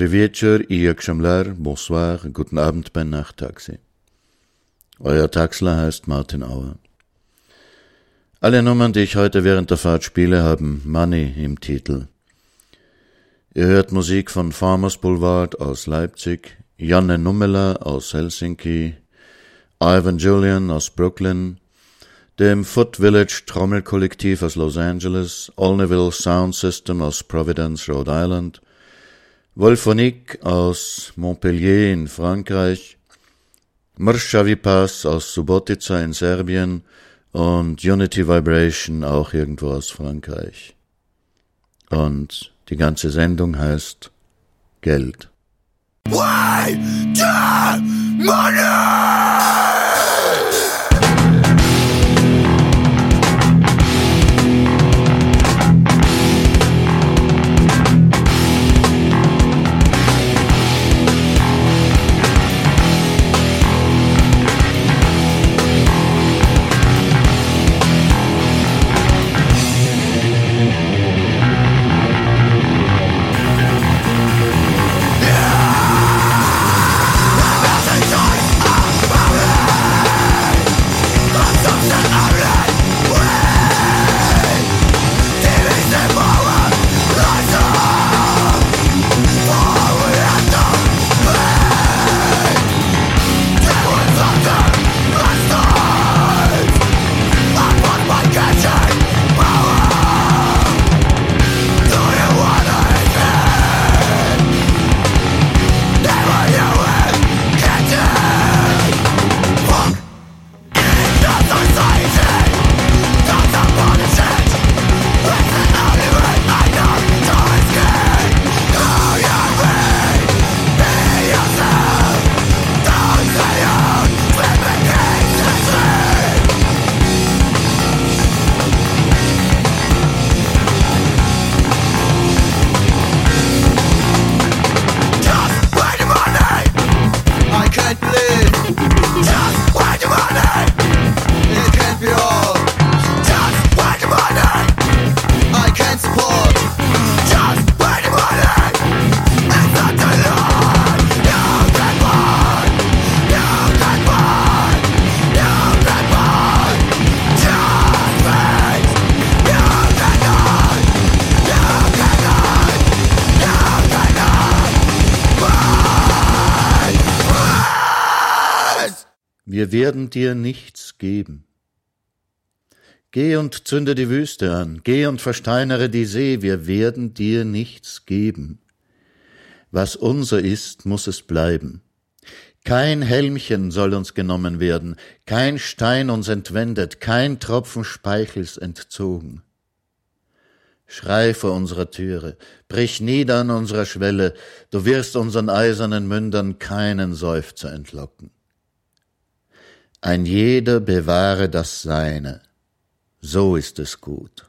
Dobry wieczór i bonsoir, guten Abend beim Nachttaxi. Euer Taxler heißt Martin Auer. Alle Nummern, die ich heute während der Fahrt spiele, haben Money im Titel. Ihr hört Musik von Farmers Boulevard aus Leipzig, Janne Nummela aus Helsinki, Ivan Julian aus Brooklyn, dem Foot Village Trommelkollektiv aus Los Angeles, Olneyville Sound System aus Providence, Rhode Island, Wolfonik aus Montpellier in Frankreich, Mrschavipas aus Subotica in Serbien und Unity Vibration auch irgendwo aus Frankreich. Und die ganze Sendung heißt Geld. Why the money? Werden dir nichts geben. Geh und zünde die Wüste an, geh und versteinere die See, wir werden dir nichts geben. Was unser ist, muss es bleiben. Kein Helmchen soll uns genommen werden, kein Stein uns entwendet, kein Tropfen Speichels entzogen. Schrei vor unserer Türe, brich nieder an unserer Schwelle, du wirst unseren eisernen Mündern keinen Seufzer entlocken. Ein jeder bewahre das Seine, so ist es gut.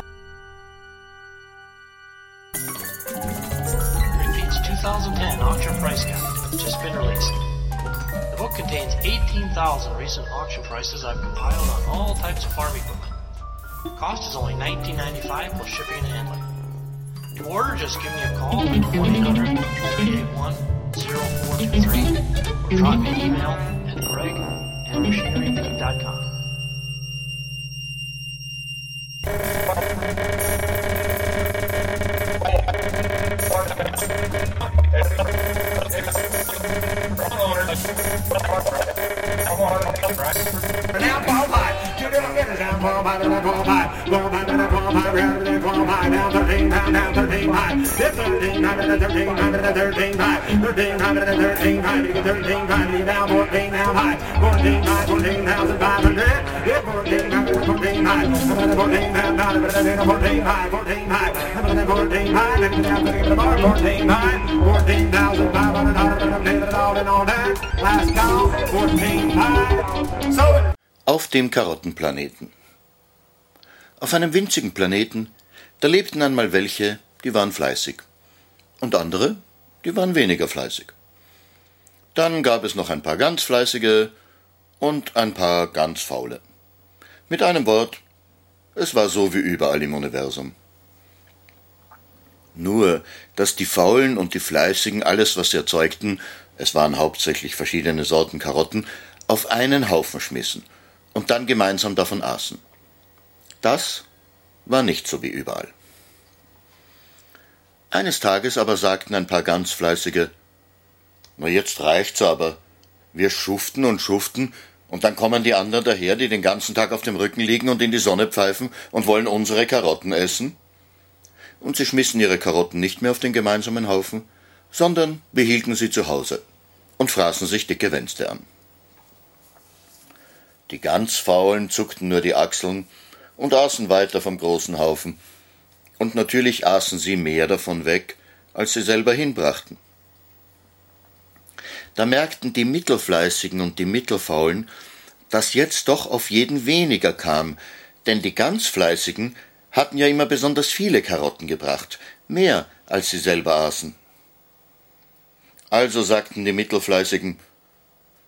18,000 recent auction prices I've compiled on all types of farm equipment. Cost is only $19.95 plus shipping and handling. To order, just give me a call at 1-800-381-0423 or drop me an email at greg at machinerypeak.com. 12 high, down to 12 high, 12 high, down to 12 high, round to 12 high, down 13 high, down 13 high, dip 13 high, down to 13 high, down to 13 high, 13 high, down to 13 high, dig 13 high, dig down 14 down high, 14 high, 14,500, dip 14 high, 14 high, down to 14 down, down to 14 high, 14 high, down to 14 high, down to 14 high, down to 14 high, 14,500, down to it all and all that, last call, 14 high, so it Auf dem Karottenplaneten. Auf einem winzigen Planeten, da lebten einmal welche, die waren fleißig. Und andere, die waren weniger fleißig. Dann gab es noch ein paar ganz fleißige und ein paar ganz faule. Mit einem Wort, es war so wie überall im Universum. Nur, dass die Faulen und die Fleißigen alles, was sie erzeugten, es waren hauptsächlich verschiedene Sorten Karotten, auf einen Haufen schmissen und dann gemeinsam davon aßen. Das war nicht so wie überall. Eines Tages aber sagten ein paar ganz fleißige Na jetzt reicht's aber. Wir schuften und schuften, und dann kommen die anderen daher, die den ganzen Tag auf dem Rücken liegen und in die Sonne pfeifen und wollen unsere Karotten essen. Und sie schmissen ihre Karotten nicht mehr auf den gemeinsamen Haufen, sondern behielten sie zu Hause und fraßen sich dicke Wänste an. Die ganz Faulen zuckten nur die Achseln und aßen weiter vom großen Haufen. Und natürlich aßen sie mehr davon weg, als sie selber hinbrachten. Da merkten die Mittelfleißigen und die Mittelfaulen, dass jetzt doch auf jeden weniger kam, denn die ganz Fleißigen hatten ja immer besonders viele Karotten gebracht, mehr als sie selber aßen. Also sagten die Mittelfleißigen,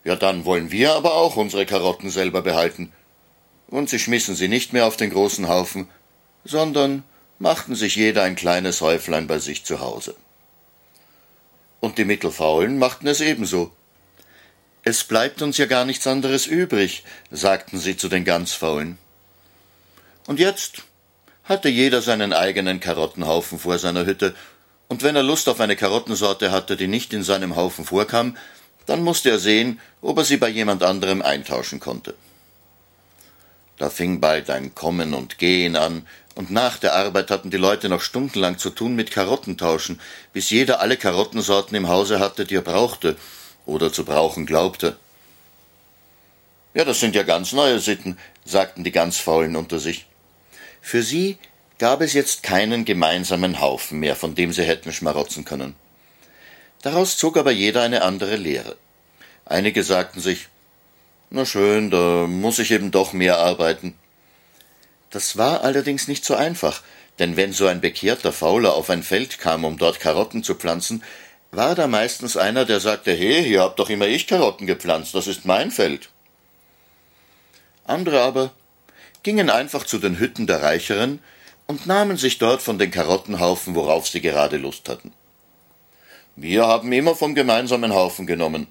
ja, dann wollen wir aber auch unsere Karotten selber behalten. Und sie schmissen sie nicht mehr auf den großen Haufen, sondern machten sich jeder ein kleines Häuflein bei sich zu Hause. Und die Mittelfaulen machten es ebenso. Es bleibt uns ja gar nichts anderes übrig, sagten sie zu den Ganzfaulen. Und jetzt hatte jeder seinen eigenen Karottenhaufen vor seiner Hütte, und wenn er Lust auf eine Karottensorte hatte, die nicht in seinem Haufen vorkam, dann musste er sehen, ob er sie bei jemand anderem eintauschen konnte. Da fing bald ein Kommen und Gehen an, und nach der Arbeit hatten die Leute noch stundenlang zu tun mit Karottentauschen, bis jeder alle Karottensorten im Hause hatte, die er brauchte oder zu brauchen glaubte. Ja, das sind ja ganz neue Sitten, sagten die ganz Faulen unter sich. Für sie gab es jetzt keinen gemeinsamen Haufen mehr, von dem sie hätten schmarotzen können. Daraus zog aber jeder eine andere Lehre. Einige sagten sich, na schön, da muss ich eben doch mehr arbeiten. Das war allerdings nicht so einfach, denn wenn so ein bekehrter Fauler auf ein Feld kam, um dort Karotten zu pflanzen, war da meistens einer, der sagte, hey, hier hab doch immer ich Karotten gepflanzt, das ist mein Feld. Andere aber gingen einfach zu den Hütten der Reicheren und nahmen sich dort von den Karottenhaufen, worauf sie gerade Lust hatten. Wir haben immer vom gemeinsamen Haufen genommen.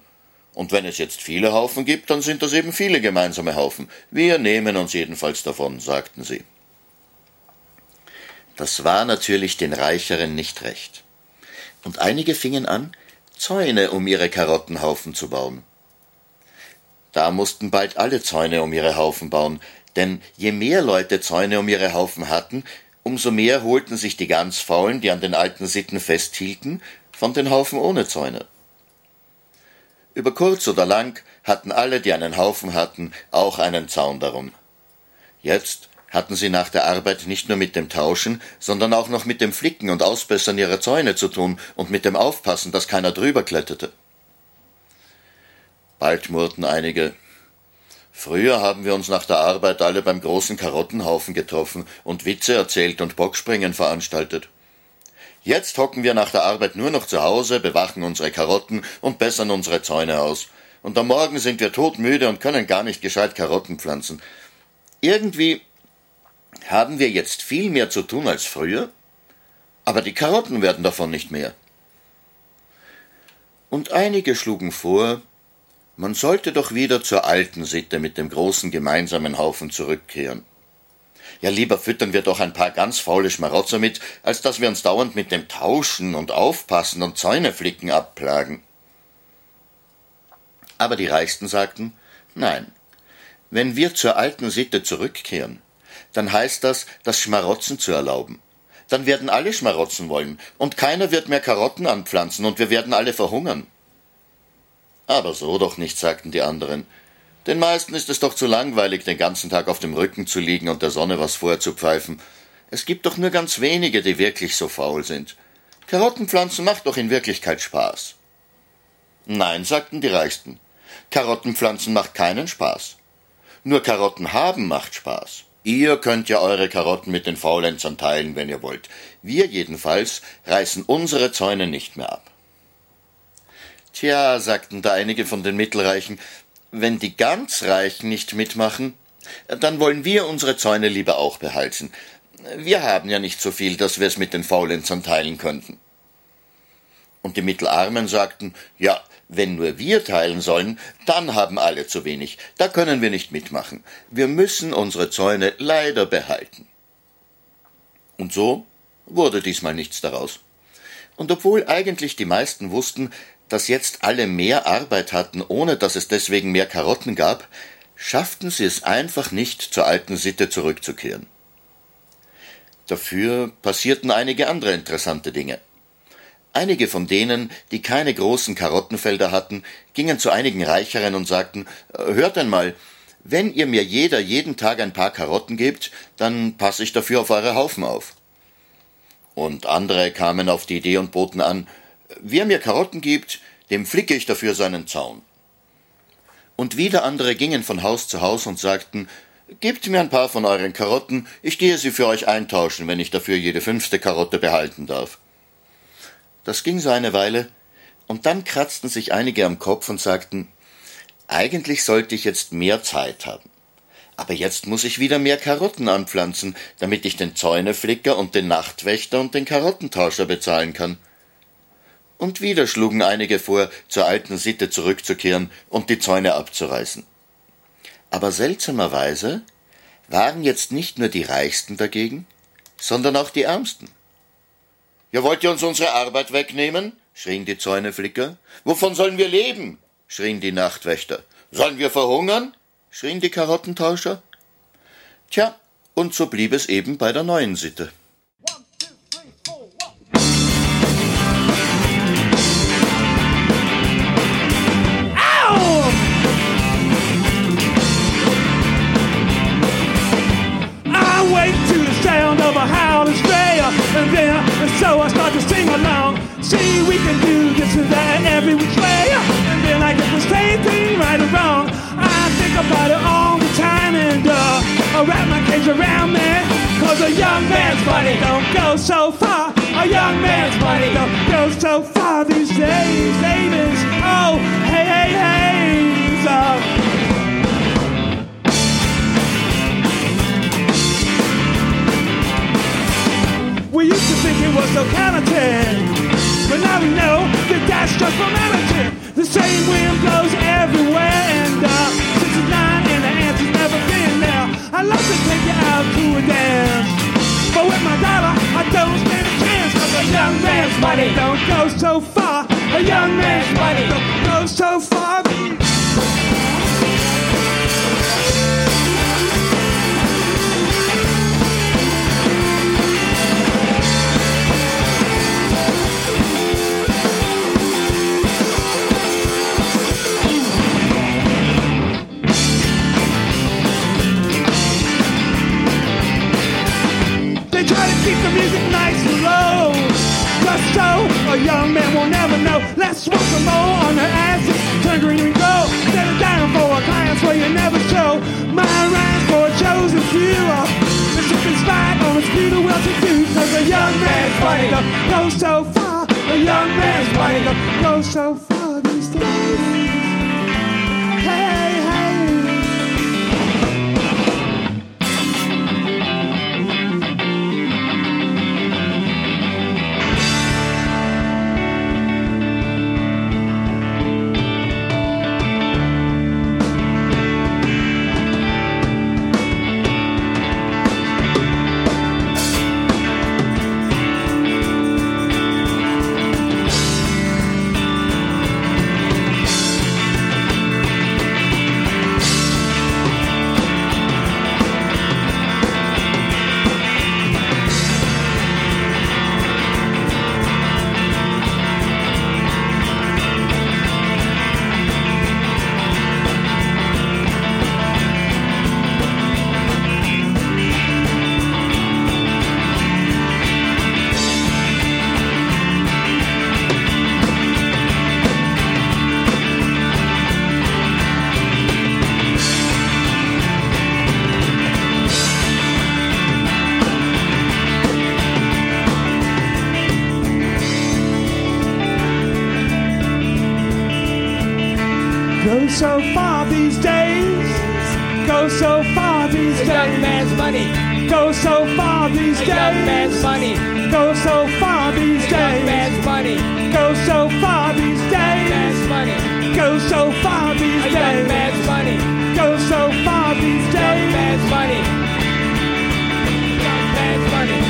Und wenn es jetzt viele Haufen gibt, dann sind das eben viele gemeinsame Haufen. Wir nehmen uns jedenfalls davon, sagten sie. Das war natürlich den Reicheren nicht recht. Und einige fingen an, Zäune um ihre Karottenhaufen zu bauen. Da mussten bald alle Zäune um ihre Haufen bauen, denn je mehr Leute Zäune um ihre Haufen hatten, umso mehr holten sich die ganz Faulen, die an den alten Sitten festhielten, von den Haufen ohne Zäune. Über kurz oder lang hatten alle, die einen Haufen hatten, auch einen Zaun darum. Jetzt hatten sie nach der Arbeit nicht nur mit dem Tauschen, sondern auch noch mit dem Flicken und Ausbessern ihrer Zäune zu tun und mit dem Aufpassen, dass keiner drüber kletterte. Bald murrten einige. Früher haben wir uns nach der Arbeit alle beim großen Karottenhaufen getroffen und Witze erzählt und Bockspringen veranstaltet. Jetzt hocken wir nach der Arbeit nur noch zu Hause, bewachen unsere Karotten und bessern unsere Zäune aus. Und am Morgen sind wir todmüde und können gar nicht gescheit Karotten pflanzen. Irgendwie haben wir jetzt viel mehr zu tun als früher, aber die Karotten werden davon nicht mehr. Und einige schlugen vor, man sollte doch wieder zur alten Sitte mit dem großen gemeinsamen Haufen zurückkehren. Ja, lieber füttern wir doch ein paar ganz faule Schmarotzer mit, als dass wir uns dauernd mit dem Tauschen und Aufpassen und Zäune flicken abplagen. Aber die Reichsten sagten, nein, wenn wir zur alten Sitte zurückkehren, dann heißt das, das Schmarotzen zu erlauben. Dann werden alle Schmarotzen wollen, und keiner wird mehr Karotten anpflanzen, und wir werden alle verhungern. Aber so doch nicht, sagten die anderen. Den meisten ist es doch zu langweilig, den ganzen Tag auf dem Rücken zu liegen und der Sonne was vorzupfeifen. Es gibt doch nur ganz wenige, die wirklich so faul sind. Karottenpflanzen macht doch in Wirklichkeit Spaß. Nein, sagten die Reichsten. Karottenpflanzen macht keinen Spaß. Nur Karotten haben macht Spaß. Ihr könnt ja eure Karotten mit den Faulenzern teilen, wenn ihr wollt. Wir jedenfalls reißen unsere Zäune nicht mehr ab. Tja, sagten da einige von den Mittelreichen, wenn die ganz Reichen nicht mitmachen, dann wollen wir unsere Zäune lieber auch behalten. Wir haben ja nicht so viel, dass wir es mit den Faulenzern teilen könnten. Und die Mittelarmen sagten, ja, wenn nur wir teilen sollen, dann haben alle zu wenig. Da können wir nicht mitmachen. Wir müssen unsere Zäune leider behalten. Und so wurde diesmal nichts daraus. Und obwohl eigentlich die meisten wussten, dass jetzt alle mehr Arbeit hatten, ohne dass es deswegen mehr Karotten gab, schafften sie es einfach nicht, zur alten Sitte zurückzukehren. Dafür passierten einige andere interessante Dinge. Einige von denen, die keine großen Karottenfelder hatten, gingen zu einigen Reicheren und sagten äh, Hört einmal, wenn ihr mir jeder jeden Tag ein paar Karotten gebt, dann passe ich dafür auf eure Haufen auf. Und andere kamen auf die Idee und boten an Wer mir Karotten gibt, dem flicke ich dafür seinen Zaun. Und wieder andere gingen von Haus zu Haus und sagten Gebt mir ein paar von euren Karotten, ich gehe sie für euch eintauschen, wenn ich dafür jede fünfte Karotte behalten darf. Das ging so eine Weile, und dann kratzten sich einige am Kopf und sagten, eigentlich sollte ich jetzt mehr Zeit haben. Aber jetzt muss ich wieder mehr Karotten anpflanzen, damit ich den Zäuneflicker und den Nachtwächter und den Karottentauscher bezahlen kann. Und wieder schlugen einige vor, zur alten Sitte zurückzukehren und die Zäune abzureißen. Aber seltsamerweise waren jetzt nicht nur die Reichsten dagegen, sondern auch die Ärmsten. Ja, wollt ihr uns unsere Arbeit wegnehmen? schrien die Zäuneflicker. Wovon sollen wir leben? schrien die Nachtwächter. Sollen wir verhungern? schrien die Karottentauscher. Tja, und so blieb es eben bei der neuen Sitte. And then and so I start to sing along. See, we can do this and that every which way, and then I get same thing right or wrong. I think about it all the time and uh, I wrap my cage around me. Cause a young man's money don't go so far. A young man's money don't go so far these days, ladies. Oh, hey, hey, hey. So, We used to think it was locality, but now we know that that's just formality. The same wind blows everywhere, and uh, since it's nine and the answer's never been there. I love to take you out to a dance, but with my dollar, I don't stand a chance. Cause a young man's money don't go so far. A young man's money don't go so far. So far these days. Go so far these A days. young man's money. Go so far these A days. young man's money. Go so far these A young man's money. Go so far these days. Man's money. Go so far these A young man's money. Go so far these Young days. man's money. Young man's money.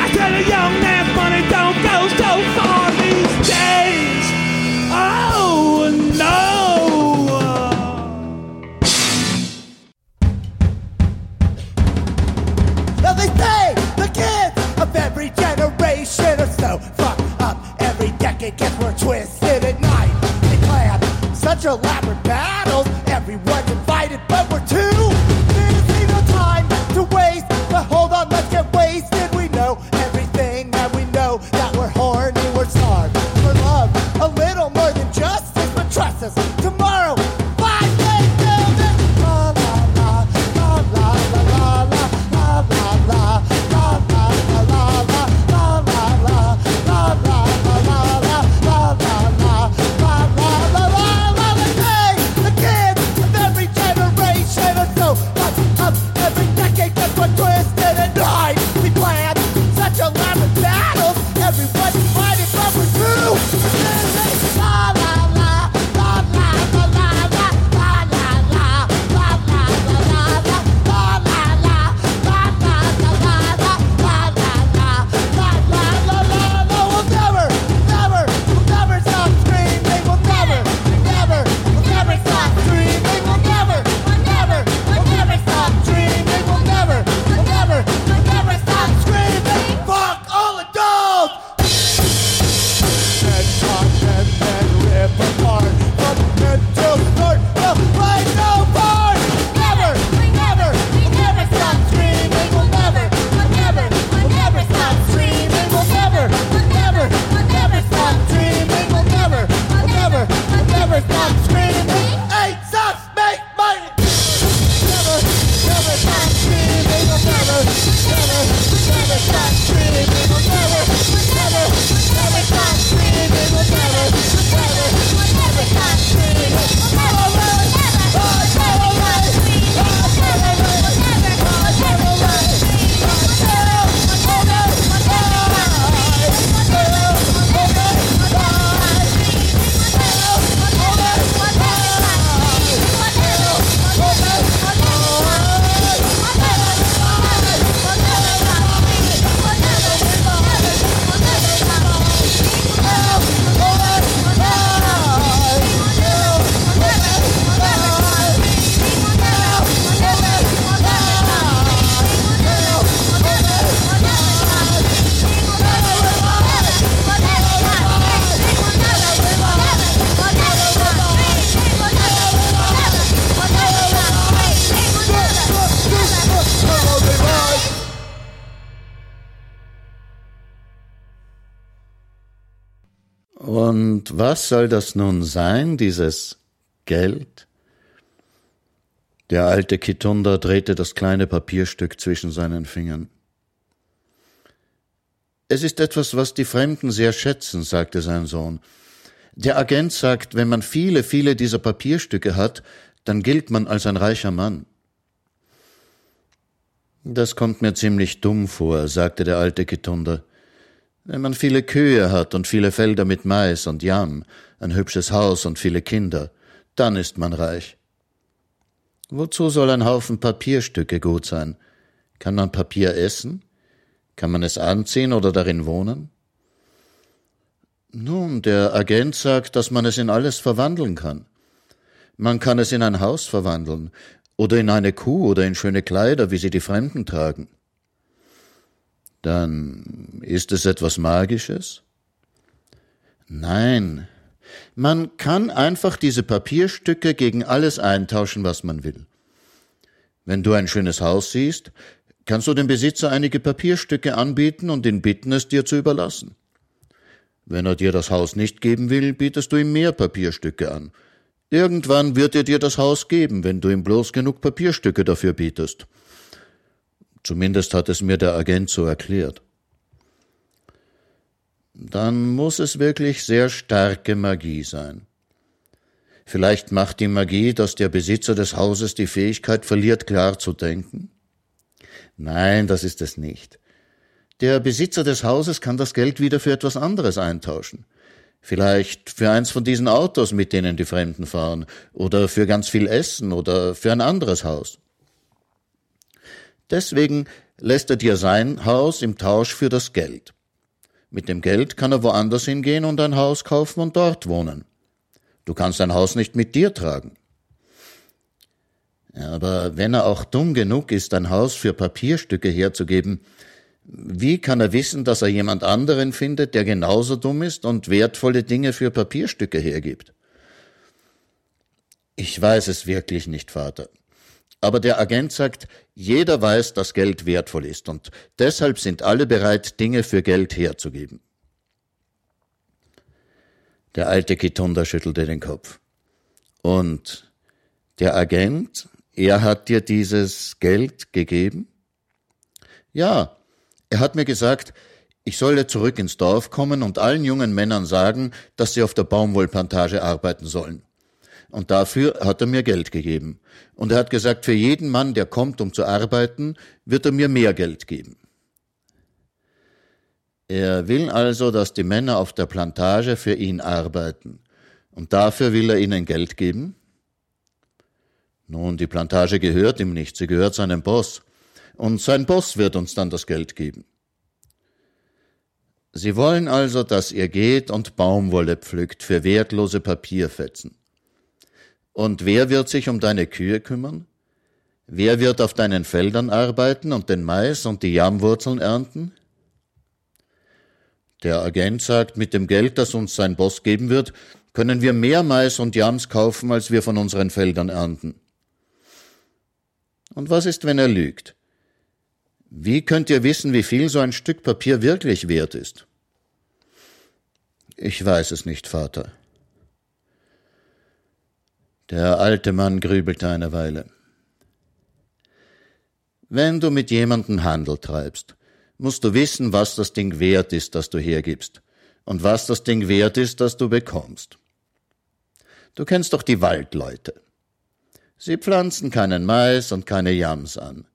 I said a young man's go, go, go. Und was soll das nun sein, dieses Geld? Der alte Kitunda drehte das kleine Papierstück zwischen seinen Fingern. Es ist etwas, was die Fremden sehr schätzen, sagte sein Sohn. Der Agent sagt, wenn man viele, viele dieser Papierstücke hat, dann gilt man als ein reicher Mann. Das kommt mir ziemlich dumm vor, sagte der alte Kitunda. Wenn man viele Kühe hat und viele Felder mit Mais und Jam, ein hübsches Haus und viele Kinder, dann ist man reich. Wozu soll ein Haufen Papierstücke gut sein? Kann man Papier essen? Kann man es anziehen oder darin wohnen? Nun, der Agent sagt, dass man es in alles verwandeln kann. Man kann es in ein Haus verwandeln, oder in eine Kuh oder in schöne Kleider, wie sie die Fremden tragen dann ist es etwas Magisches? Nein, man kann einfach diese Papierstücke gegen alles eintauschen, was man will. Wenn du ein schönes Haus siehst, kannst du dem Besitzer einige Papierstücke anbieten und ihn bitten, es dir zu überlassen. Wenn er dir das Haus nicht geben will, bietest du ihm mehr Papierstücke an. Irgendwann wird er dir das Haus geben, wenn du ihm bloß genug Papierstücke dafür bietest. Zumindest hat es mir der Agent so erklärt. Dann muss es wirklich sehr starke Magie sein. Vielleicht macht die Magie, dass der Besitzer des Hauses die Fähigkeit verliert, klar zu denken? Nein, das ist es nicht. Der Besitzer des Hauses kann das Geld wieder für etwas anderes eintauschen. Vielleicht für eins von diesen Autos, mit denen die Fremden fahren, oder für ganz viel Essen oder für ein anderes Haus. Deswegen lässt er dir sein Haus im Tausch für das Geld. Mit dem Geld kann er woanders hingehen und ein Haus kaufen und dort wohnen. Du kannst ein Haus nicht mit dir tragen. Aber wenn er auch dumm genug ist, ein Haus für Papierstücke herzugeben, wie kann er wissen, dass er jemand anderen findet, der genauso dumm ist und wertvolle Dinge für Papierstücke hergibt? Ich weiß es wirklich nicht, Vater. Aber der Agent sagt, jeder weiß, dass Geld wertvoll ist und deshalb sind alle bereit, Dinge für Geld herzugeben. Der alte Kitunda schüttelte den Kopf. Und der Agent, er hat dir dieses Geld gegeben? Ja, er hat mir gesagt, ich solle zurück ins Dorf kommen und allen jungen Männern sagen, dass sie auf der Baumwollplantage arbeiten sollen. Und dafür hat er mir Geld gegeben. Und er hat gesagt, für jeden Mann, der kommt, um zu arbeiten, wird er mir mehr Geld geben. Er will also, dass die Männer auf der Plantage für ihn arbeiten. Und dafür will er ihnen Geld geben? Nun, die Plantage gehört ihm nicht, sie gehört seinem Boss. Und sein Boss wird uns dann das Geld geben. Sie wollen also, dass ihr geht und Baumwolle pflückt für wertlose Papierfetzen. Und wer wird sich um deine Kühe kümmern? Wer wird auf deinen Feldern arbeiten und den Mais und die Jamwurzeln ernten? Der Agent sagt, mit dem Geld, das uns sein Boss geben wird, können wir mehr Mais und Jams kaufen, als wir von unseren Feldern ernten. Und was ist, wenn er lügt? Wie könnt ihr wissen, wie viel so ein Stück Papier wirklich wert ist? Ich weiß es nicht, Vater. Der alte Mann grübelte eine Weile. Wenn du mit jemandem Handel treibst, musst du wissen, was das Ding wert ist, das du hergibst, und was das Ding wert ist, das du bekommst. Du kennst doch die Waldleute. Sie pflanzen keinen Mais und keine Jams an.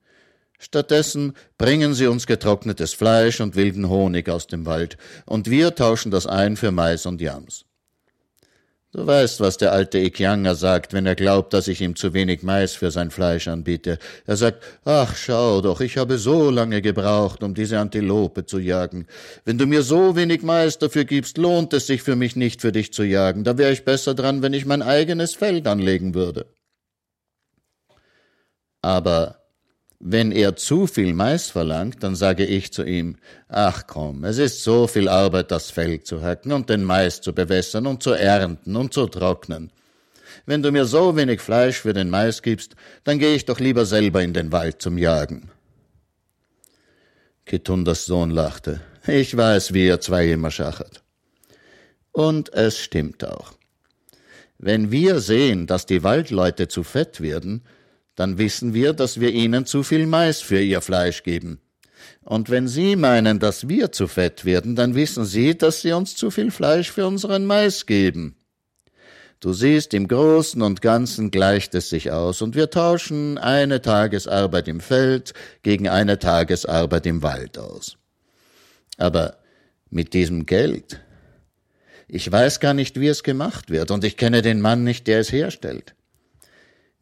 Stattdessen bringen sie uns getrocknetes Fleisch und wilden Honig aus dem Wald, und wir tauschen das ein für Mais und Jams. Du weißt, was der alte Ikyanga sagt, wenn er glaubt, dass ich ihm zu wenig Mais für sein Fleisch anbiete. Er sagt, ach, schau doch, ich habe so lange gebraucht, um diese Antilope zu jagen. Wenn du mir so wenig Mais dafür gibst, lohnt es sich für mich nicht, für dich zu jagen. Da wäre ich besser dran, wenn ich mein eigenes Feld anlegen würde. Aber wenn er zu viel Mais verlangt, dann sage ich zu ihm, ach komm, es ist so viel Arbeit, das Feld zu hacken und den Mais zu bewässern und zu ernten und zu trocknen. Wenn du mir so wenig Fleisch für den Mais gibst, dann gehe ich doch lieber selber in den Wald zum Jagen. Kitundas Sohn lachte. Ich weiß, wie ihr zwei immer schachert. Und es stimmt auch. Wenn wir sehen, dass die Waldleute zu fett werden, dann wissen wir, dass wir ihnen zu viel Mais für ihr Fleisch geben. Und wenn Sie meinen, dass wir zu fett werden, dann wissen Sie, dass Sie uns zu viel Fleisch für unseren Mais geben. Du siehst, im Großen und Ganzen gleicht es sich aus, und wir tauschen eine Tagesarbeit im Feld gegen eine Tagesarbeit im Wald aus. Aber mit diesem Geld, ich weiß gar nicht, wie es gemacht wird, und ich kenne den Mann nicht, der es herstellt.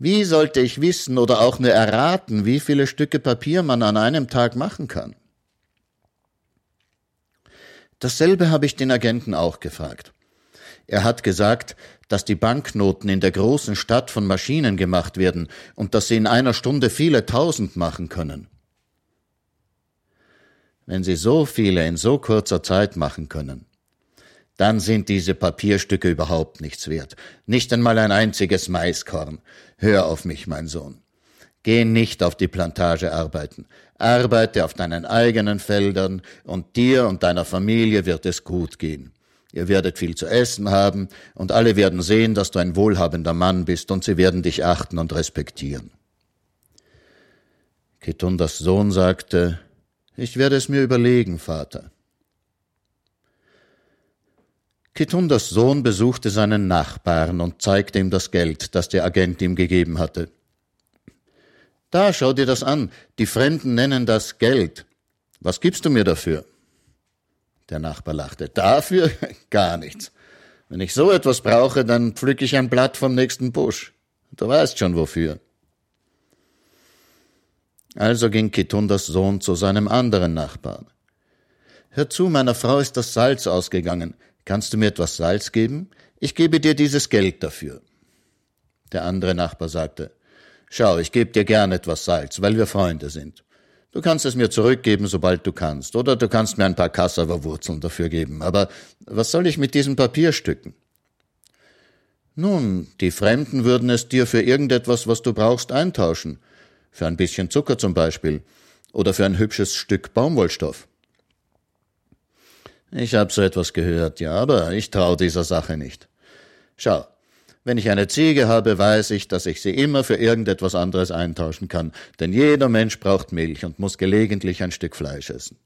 Wie sollte ich wissen oder auch nur erraten, wie viele Stücke Papier man an einem Tag machen kann? Dasselbe habe ich den Agenten auch gefragt. Er hat gesagt, dass die Banknoten in der großen Stadt von Maschinen gemacht werden und dass sie in einer Stunde viele tausend machen können. Wenn sie so viele in so kurzer Zeit machen können, dann sind diese Papierstücke überhaupt nichts wert. Nicht einmal ein einziges Maiskorn. Hör auf mich, mein Sohn. Geh nicht auf die Plantage arbeiten. Arbeite auf deinen eigenen Feldern und dir und deiner Familie wird es gut gehen. Ihr werdet viel zu essen haben und alle werden sehen, dass du ein wohlhabender Mann bist und sie werden dich achten und respektieren. Ketundas Sohn sagte, ich werde es mir überlegen, Vater. Kitundas Sohn besuchte seinen Nachbarn und zeigte ihm das Geld, das der Agent ihm gegeben hatte. Da, schau dir das an. Die Fremden nennen das Geld. Was gibst du mir dafür? Der Nachbar lachte. Dafür gar nichts. Wenn ich so etwas brauche, dann pflück ich ein Blatt vom nächsten Busch. Du weißt schon wofür. Also ging Kitundas Sohn zu seinem anderen Nachbarn. Hör zu, meiner Frau ist das Salz ausgegangen. Kannst du mir etwas Salz geben? Ich gebe dir dieses Geld dafür. Der andere Nachbar sagte, Schau, ich gebe dir gern etwas Salz, weil wir Freunde sind. Du kannst es mir zurückgeben, sobald du kannst, oder du kannst mir ein paar Kassava-Wurzeln dafür geben. Aber was soll ich mit diesen Papierstücken? Nun, die Fremden würden es dir für irgendetwas, was du brauchst, eintauschen. Für ein bisschen Zucker zum Beispiel. Oder für ein hübsches Stück Baumwollstoff. Ich habe so etwas gehört, ja, aber ich traue dieser Sache nicht. Schau, wenn ich eine Ziege habe, weiß ich, dass ich sie immer für irgendetwas anderes eintauschen kann, denn jeder Mensch braucht Milch und muss gelegentlich ein Stück Fleisch essen.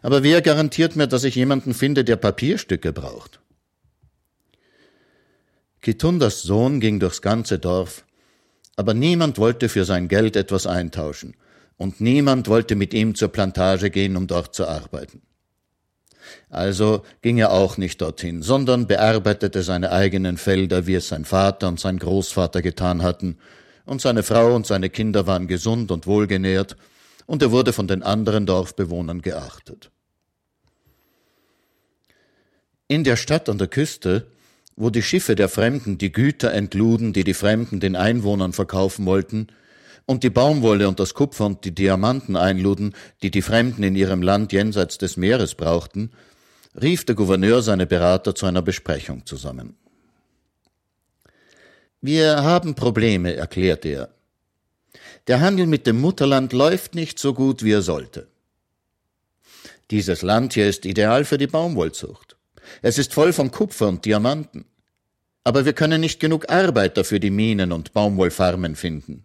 Aber wer garantiert mir, dass ich jemanden finde, der Papierstücke braucht? Kitundas Sohn ging durchs ganze Dorf, aber niemand wollte für sein Geld etwas eintauschen, und niemand wollte mit ihm zur Plantage gehen, um dort zu arbeiten. Also ging er auch nicht dorthin, sondern bearbeitete seine eigenen Felder, wie es sein Vater und sein Großvater getan hatten, und seine Frau und seine Kinder waren gesund und wohlgenährt, und er wurde von den anderen Dorfbewohnern geachtet. In der Stadt an der Küste, wo die Schiffe der Fremden die Güter entluden, die die Fremden den Einwohnern verkaufen wollten, und die Baumwolle und das Kupfer und die Diamanten einluden, die die Fremden in ihrem Land jenseits des Meeres brauchten, rief der Gouverneur seine Berater zu einer Besprechung zusammen. Wir haben Probleme, erklärte er. Der Handel mit dem Mutterland läuft nicht so gut, wie er sollte. Dieses Land hier ist ideal für die Baumwollzucht. Es ist voll von Kupfer und Diamanten. Aber wir können nicht genug Arbeiter für die Minen und Baumwollfarmen finden.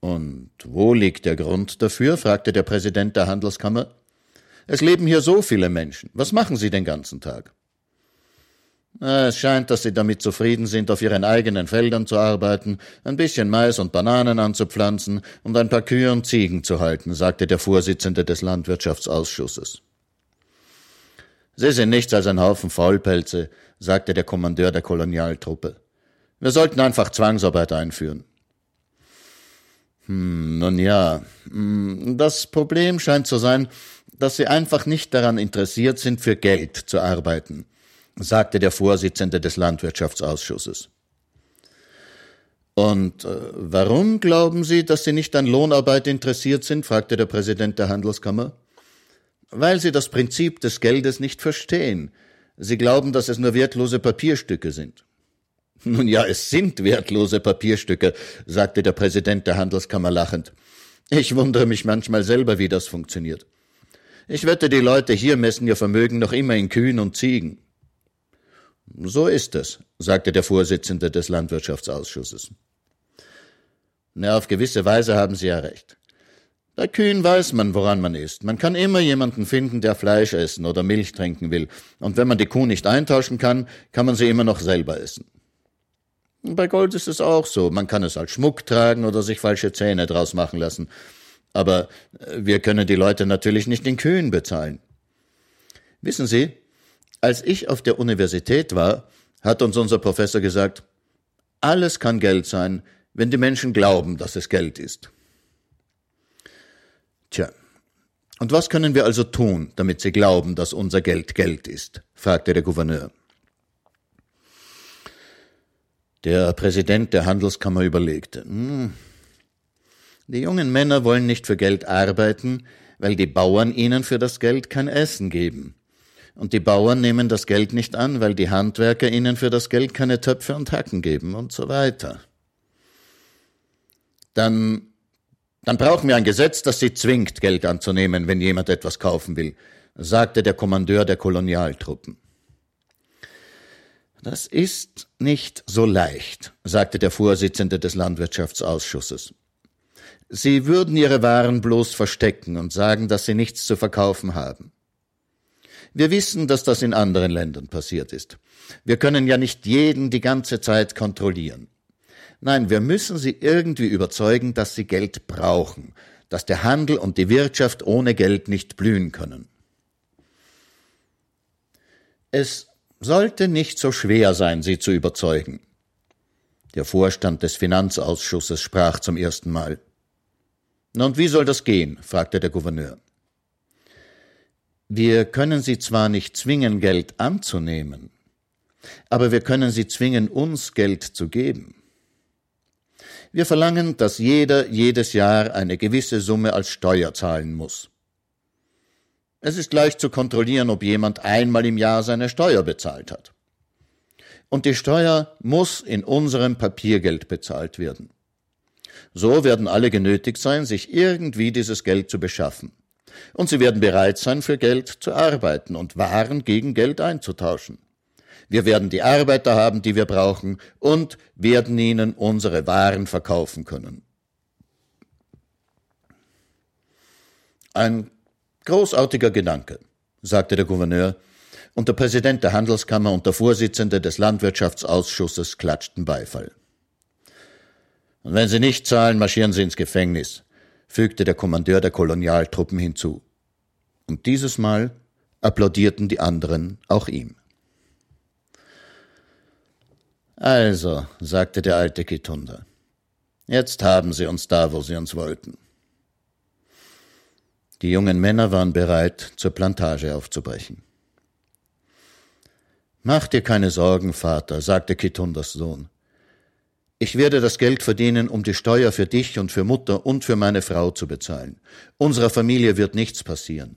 Und wo liegt der Grund dafür? fragte der Präsident der Handelskammer. Es leben hier so viele Menschen. Was machen Sie den ganzen Tag? Es scheint, dass Sie damit zufrieden sind, auf Ihren eigenen Feldern zu arbeiten, ein bisschen Mais und Bananen anzupflanzen und ein paar Kühe und Ziegen zu halten, sagte der Vorsitzende des Landwirtschaftsausschusses. Sie sind nichts als ein Haufen Faulpelze, sagte der Kommandeur der Kolonialtruppe. Wir sollten einfach Zwangsarbeit einführen. Hm, nun ja, hm, das Problem scheint zu sein, dass Sie einfach nicht daran interessiert sind, für Geld zu arbeiten, sagte der Vorsitzende des Landwirtschaftsausschusses. Und äh, warum glauben Sie, dass Sie nicht an Lohnarbeit interessiert sind? fragte der Präsident der Handelskammer. Weil Sie das Prinzip des Geldes nicht verstehen. Sie glauben, dass es nur wertlose Papierstücke sind. Nun ja, es sind wertlose Papierstücke, sagte der Präsident der Handelskammer lachend. Ich wundere mich manchmal selber, wie das funktioniert. Ich wette, die Leute hier messen ihr Vermögen noch immer in Kühen und Ziegen. So ist es, sagte der Vorsitzende des Landwirtschaftsausschusses. Na, auf gewisse Weise haben Sie ja recht. Bei Kühen weiß man, woran man ist. Man kann immer jemanden finden, der Fleisch essen oder Milch trinken will. Und wenn man die Kuh nicht eintauschen kann, kann man sie immer noch selber essen. Bei Gold ist es auch so. Man kann es als Schmuck tragen oder sich falsche Zähne draus machen lassen. Aber äh, wir können die Leute natürlich nicht in Kühen bezahlen. Wissen Sie, als ich auf der Universität war, hat uns unser Professor gesagt, alles kann Geld sein, wenn die Menschen glauben, dass es Geld ist. Tja, und was können wir also tun, damit Sie glauben, dass unser Geld Geld ist? fragte der Gouverneur. Der Präsident der Handelskammer überlegte. Hm. Die jungen Männer wollen nicht für Geld arbeiten, weil die Bauern ihnen für das Geld kein Essen geben. Und die Bauern nehmen das Geld nicht an, weil die Handwerker ihnen für das Geld keine Töpfe und Hacken geben und so weiter. Dann dann brauchen wir ein Gesetz, das sie zwingt, Geld anzunehmen, wenn jemand etwas kaufen will, sagte der Kommandeur der Kolonialtruppen. Das ist nicht so leicht, sagte der Vorsitzende des Landwirtschaftsausschusses. Sie würden ihre Waren bloß verstecken und sagen, dass sie nichts zu verkaufen haben. Wir wissen, dass das in anderen Ländern passiert ist. Wir können ja nicht jeden die ganze Zeit kontrollieren. Nein, wir müssen sie irgendwie überzeugen, dass sie Geld brauchen, dass der Handel und die Wirtschaft ohne Geld nicht blühen können. Es sollte nicht so schwer sein, sie zu überzeugen. Der Vorstand des Finanzausschusses sprach zum ersten Mal. Und wie soll das gehen? fragte der Gouverneur. Wir können sie zwar nicht zwingen, Geld anzunehmen, aber wir können sie zwingen, uns Geld zu geben. Wir verlangen, dass jeder jedes Jahr eine gewisse Summe als Steuer zahlen muss. Es ist leicht zu kontrollieren, ob jemand einmal im Jahr seine Steuer bezahlt hat. Und die Steuer muss in unserem Papiergeld bezahlt werden. So werden alle genötigt sein, sich irgendwie dieses Geld zu beschaffen. Und sie werden bereit sein, für Geld zu arbeiten und Waren gegen Geld einzutauschen. Wir werden die Arbeiter haben, die wir brauchen, und werden ihnen unsere Waren verkaufen können. Ein großartiger Gedanke, sagte der Gouverneur, und der Präsident der Handelskammer und der Vorsitzende des Landwirtschaftsausschusses klatschten Beifall. Und wenn Sie nicht zahlen, marschieren Sie ins Gefängnis, fügte der Kommandeur der Kolonialtruppen hinzu. Und dieses Mal applaudierten die anderen auch ihm. Also, sagte der alte Kitunda, jetzt haben Sie uns da, wo Sie uns wollten. Die jungen Männer waren bereit, zur Plantage aufzubrechen. Mach dir keine Sorgen, Vater, sagte Kitundas Sohn. Ich werde das Geld verdienen, um die Steuer für dich und für Mutter und für meine Frau zu bezahlen. Unserer Familie wird nichts passieren.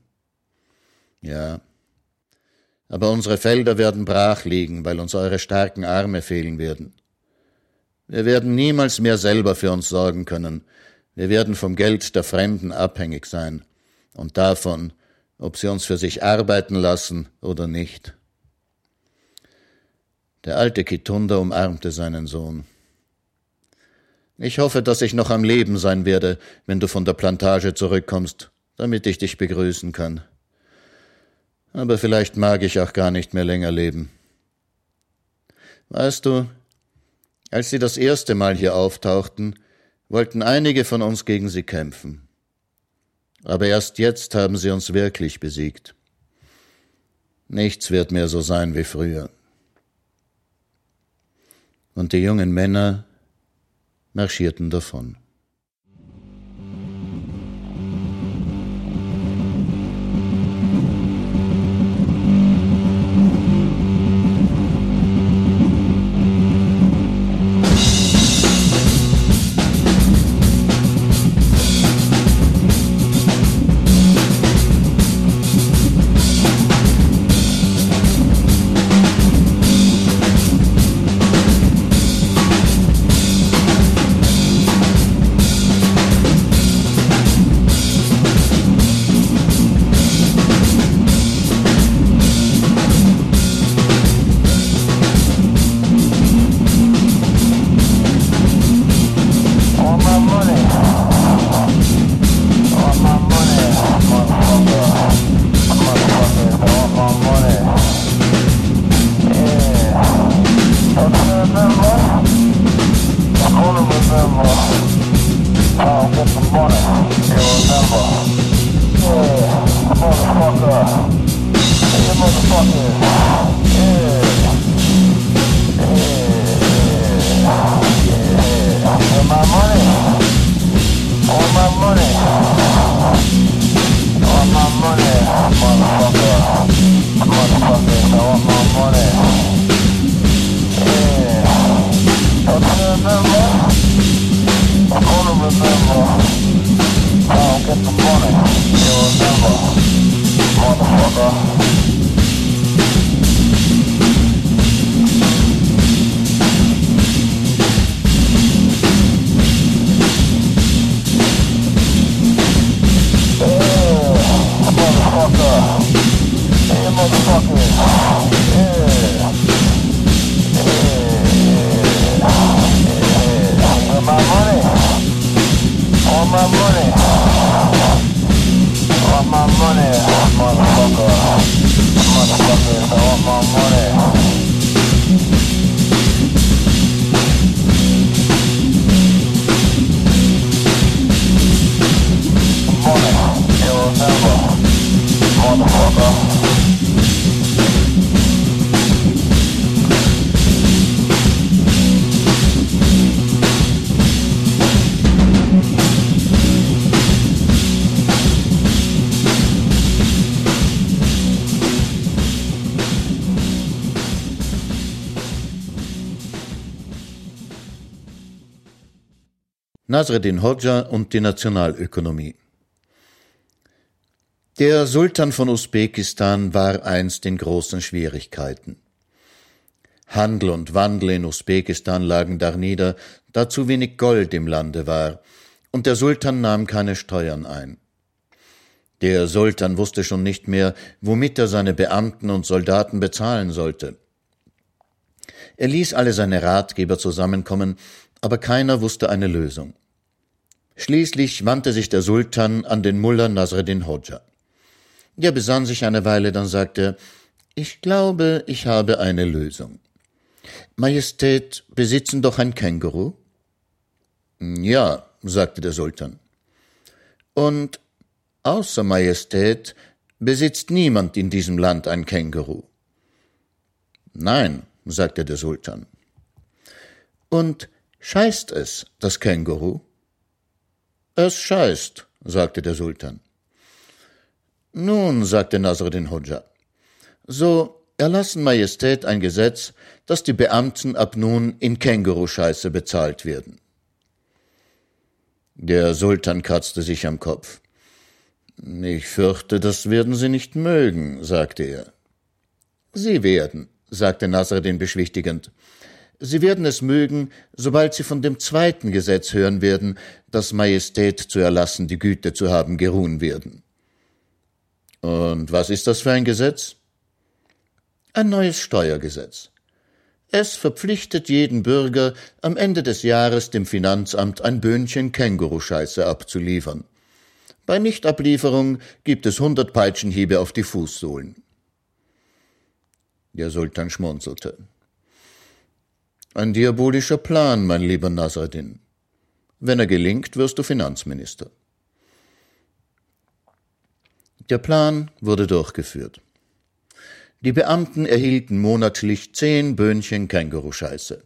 Ja, aber unsere Felder werden brach liegen, weil uns eure starken Arme fehlen werden. Wir werden niemals mehr selber für uns sorgen können. Wir werden vom Geld der Fremden abhängig sein und davon, ob sie uns für sich arbeiten lassen oder nicht. Der alte Kitunda umarmte seinen Sohn. Ich hoffe, dass ich noch am Leben sein werde, wenn du von der Plantage zurückkommst, damit ich dich begrüßen kann. Aber vielleicht mag ich auch gar nicht mehr länger leben. Weißt du, als sie das erste Mal hier auftauchten, wollten einige von uns gegen sie kämpfen. Aber erst jetzt haben sie uns wirklich besiegt. Nichts wird mehr so sein wie früher. Und die jungen Männer marschierten davon. Nasreddin Hodja und die Nationalökonomie. Der Sultan von Usbekistan war einst in großen Schwierigkeiten. Handel und Wandel in Usbekistan lagen darnieder, da zu wenig Gold im Lande war, und der Sultan nahm keine Steuern ein. Der Sultan wusste schon nicht mehr, womit er seine Beamten und Soldaten bezahlen sollte. Er ließ alle seine Ratgeber zusammenkommen, aber keiner wusste eine Lösung. Schließlich wandte sich der Sultan an den Mullah Nasreddin Hodja. Der besann sich eine Weile, dann sagte ich glaube, ich habe eine Lösung. Majestät, besitzen doch ein Känguru? Ja, sagte der Sultan. Und außer Majestät besitzt niemand in diesem Land ein Känguru. Nein, sagte der Sultan. Und scheißt es, das Känguru? Es scheißt, sagte der Sultan. Nun, sagte Nasruddin Hodja, so erlassen Majestät ein Gesetz, dass die Beamten ab nun in Känguruscheiße bezahlt werden. Der Sultan kratzte sich am Kopf. Ich fürchte, das werden Sie nicht mögen, sagte er. Sie werden, sagte Nasreddin beschwichtigend. Sie werden es mögen, sobald Sie von dem zweiten Gesetz hören werden, das Majestät zu erlassen, die Güte zu haben, geruhen werden. Und was ist das für ein Gesetz? Ein neues Steuergesetz. Es verpflichtet jeden Bürger, am Ende des Jahres dem Finanzamt ein Böhnchen Känguruscheiße abzuliefern. Bei Nichtablieferung gibt es hundert Peitschenhiebe auf die Fußsohlen. Der Sultan schmunzelte. Ein diabolischer Plan, mein lieber Nasreddin. Wenn er gelingt, wirst du Finanzminister. Der Plan wurde durchgeführt. Die Beamten erhielten monatlich zehn Böhnchen Känguruscheiße.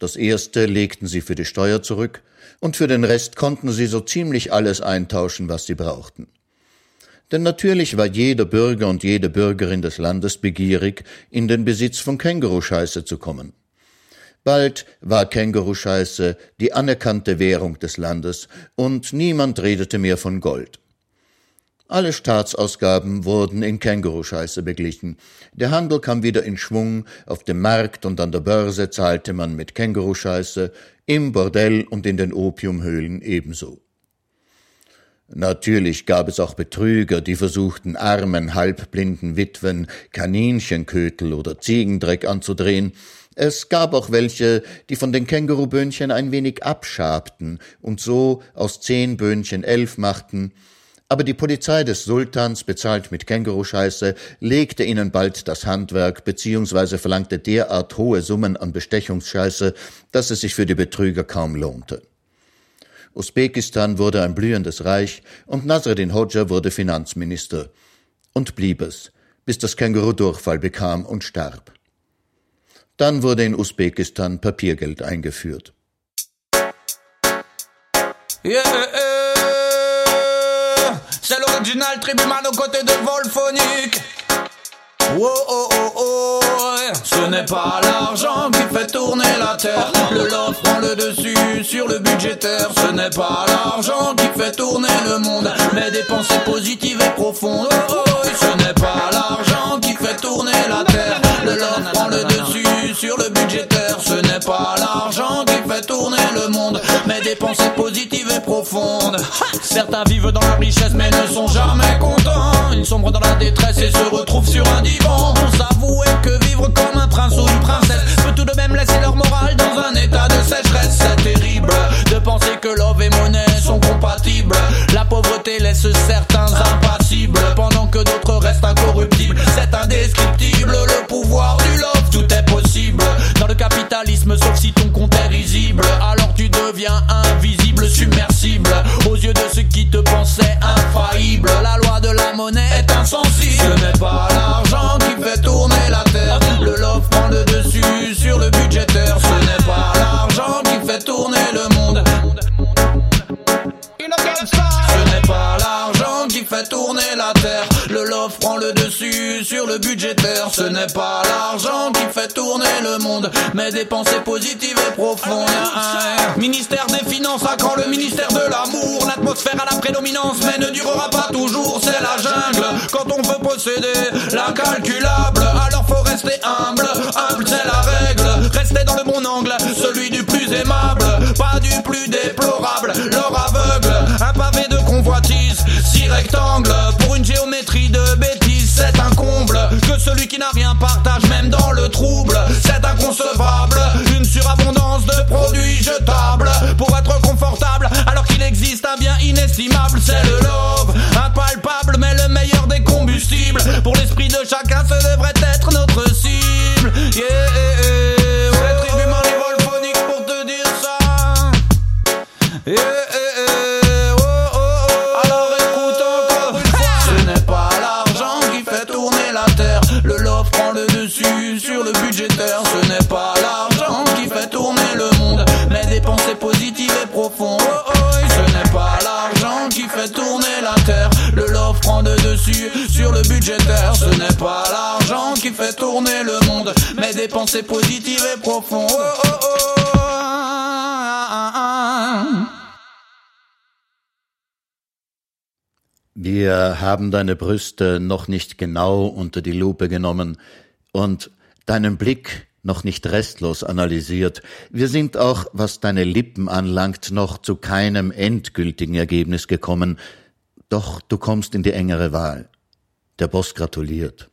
Das erste legten sie für die Steuer zurück, und für den Rest konnten sie so ziemlich alles eintauschen, was sie brauchten. Denn natürlich war jeder Bürger und jede Bürgerin des Landes begierig, in den Besitz von Känguruscheiße zu kommen. Bald war Känguruscheiße die anerkannte Währung des Landes und niemand redete mehr von Gold. Alle Staatsausgaben wurden in Känguruscheiße beglichen. Der Handel kam wieder in Schwung, auf dem Markt und an der Börse zahlte man mit Känguruscheiße, im Bordell und in den Opiumhöhlen ebenso. Natürlich gab es auch Betrüger, die versuchten, armen, halbblinden Witwen Kaninchenkötel oder Ziegendreck anzudrehen, es gab auch welche, die von den Känguruböhnchen ein wenig abschabten und so aus zehn Böhnchen elf machten, aber die Polizei des Sultans, bezahlt mit Känguruscheiße, legte ihnen bald das Handwerk beziehungsweise verlangte derart hohe Summen an Bestechungsscheiße, dass es sich für die Betrüger kaum lohnte. Usbekistan wurde ein blühendes Reich und Nasreddin Hoxha wurde Finanzminister. Und blieb es, bis das Känguru Durchfall bekam und starb. Dann wurde in Usbekistan Papiergeld eingeführt. Yeah, c'est l'original tribunal aux côtés de Volphonique. Oh, oh, oh, oh, ce n'est pas l'argent qui fait tourner la terre. Le love prend le dessus sur le budgétaire. Ce n'est pas l'argent qui fait tourner le monde, mais des pensées positives et profondes. Oh, oh, oh, ce n'est pas l'argent qui fait tourner la terre. Le love prend le dessus sur le budgétaire. Ce n'est pas l'argent qui fait tourner le monde, mais des pensées positives et profondes. Certains vivent dans la richesse mais ne sont jamais contents. Ils sombrent dans la détresse et se retrouvent sur un divan. Pour s'avouer que vivre comme un prince ou une princesse peut tout de même laisser leur morale dans un état de sécheresse. C'est terrible de penser que love et monnaie sont compatibles. La pauvreté laisse certains impassibles pendant que d'autres restent incorruptibles. C'est indescriptible le pouvoir du love, tout est possible. Dans le capitalisme, sauf si ton compte est risible, alors tu deviens invisible, submersible aux yeux de ceux qui te pensaient infaillible. La loi de la monnaie est insensible. Ce n'est pas l'argent qui fait tourner la terre. Le love prend le dessus sur le budgétaire. Le budgétaire. Ce n'est pas l'argent qui fait tourner le monde, mais des pensées positives et profondes. Ministère des Finances à quand le ministère de l'amour L'atmosphère a la prédominance, mais ne durera pas toujours. C'est la jungle quand on veut posséder l'incalculable. Alors faut rester humble, humble c'est la règle. Rester dans le bon angle, celui du plus aimable, pas du plus déplorable. L'or aveugle, un pavé de convoitise, six rectangles celui qui n'a rien partage même dans le trouble. C'est inconcevable, une surabondance de produits jetables pour être confortable alors qu'il existe un bien inestimable. C'est le love, impalpable mais le meilleur des combustibles. Pour l'esprit de chacun, ce devrait être notre cible. Yeah, tourner le monde, mais des pensées positives et profondes. Oh, oh, oh. Wir haben deine Brüste noch nicht genau unter die Lupe genommen und deinen Blick noch nicht restlos analysiert. Wir sind auch, was deine Lippen anlangt, noch zu keinem endgültigen Ergebnis gekommen. Doch du kommst in die engere Wahl. Der Boss gratuliert.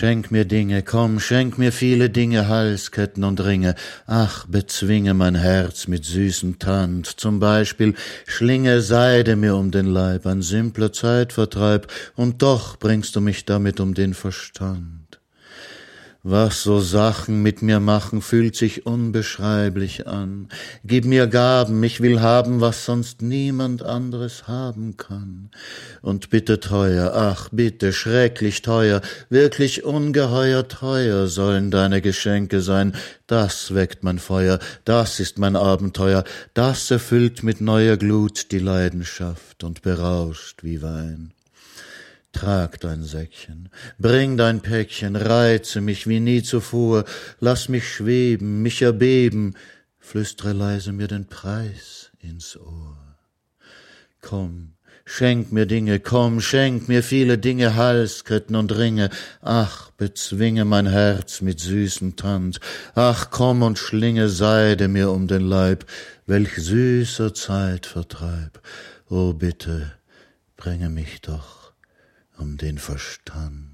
Schenk mir Dinge, komm, schenk mir viele Dinge, Halsketten und Ringe. Ach, bezwinge mein Herz mit süßem Tand. Zum Beispiel schlinge Seide mir um den Leib, ein simpler Zeitvertreib, und doch bringst du mich damit um den Verstand. Was so Sachen mit mir machen, fühlt sich unbeschreiblich an. Gib mir Gaben, ich will haben, was sonst niemand anderes haben kann. Und bitte teuer, ach bitte schrecklich teuer, wirklich ungeheuer teuer sollen deine Geschenke sein. Das weckt mein Feuer, das ist mein Abenteuer, das erfüllt mit neuer Glut die Leidenschaft und berauscht wie Wein. Trag dein Säckchen, bring dein Päckchen, reize mich wie nie zuvor, lass mich schweben, mich erbeben, flüstre leise mir den Preis ins Ohr. Komm, schenk mir Dinge, komm, schenk mir viele Dinge, Halsketten und Ringe, ach, bezwinge mein Herz mit süßem Tand, ach, komm und schlinge Seide mir um den Leib, welch süßer Zeitvertreib, o oh, bitte, bringe mich doch um den Verstand.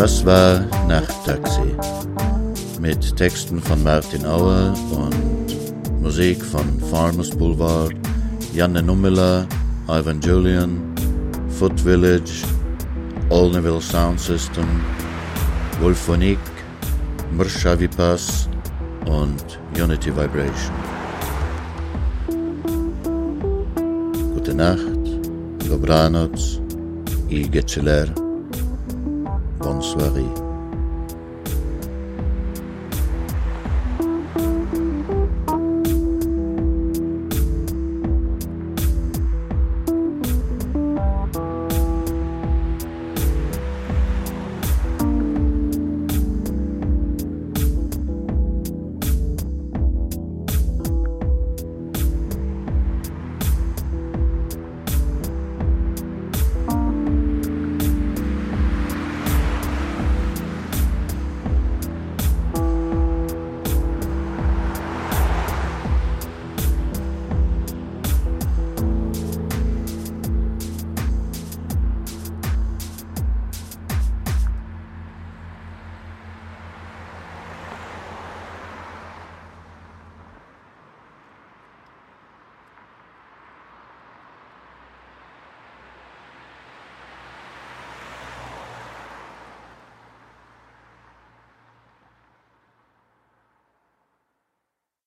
Das war Nachttaxi mit Texten von Martin Auer und Musik von Farmers Boulevard, Janne Nummeler, Ivan Julian, Foot Village, Olneyville Sound System, Wolfonik, Mrshavipas und Unity Vibration. Gute Nacht, dobranoc i geceler. Soirée.